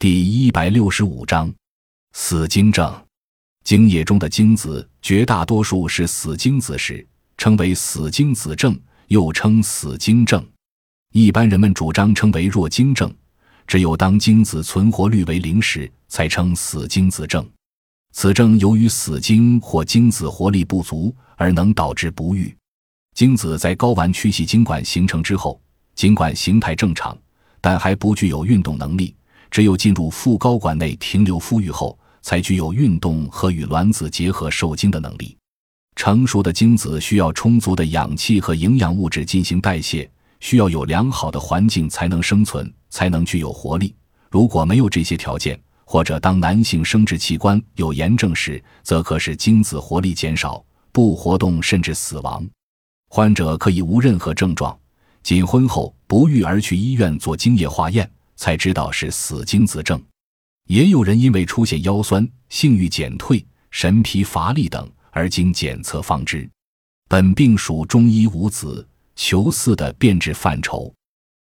第一百六十五章，死精症。精液中的精子绝大多数是死精子时，称为死精子症，又称死精症。一般人们主张称为弱精症。只有当精子存活率为零时，才称死精子症。此症由于死精或精子活力不足，而能导致不育。精子在睾丸曲系精管形成之后，尽管形态正常，但还不具有运动能力。只有进入副睾管内停留孵育后，才具有运动和与卵子结合受精的能力。成熟的精子需要充足的氧气和营养物质进行代谢，需要有良好的环境才能生存，才能具有活力。如果没有这些条件，或者当男性生殖器官有炎症时，则可使精子活力减少、不活动，甚至死亡。患者可以无任何症状，仅婚后不育而去医院做精液化验。才知道是死精子症，也有人因为出现腰酸、性欲减退、神疲乏力等而经检测方知。本病属中医五子求四的变质范畴。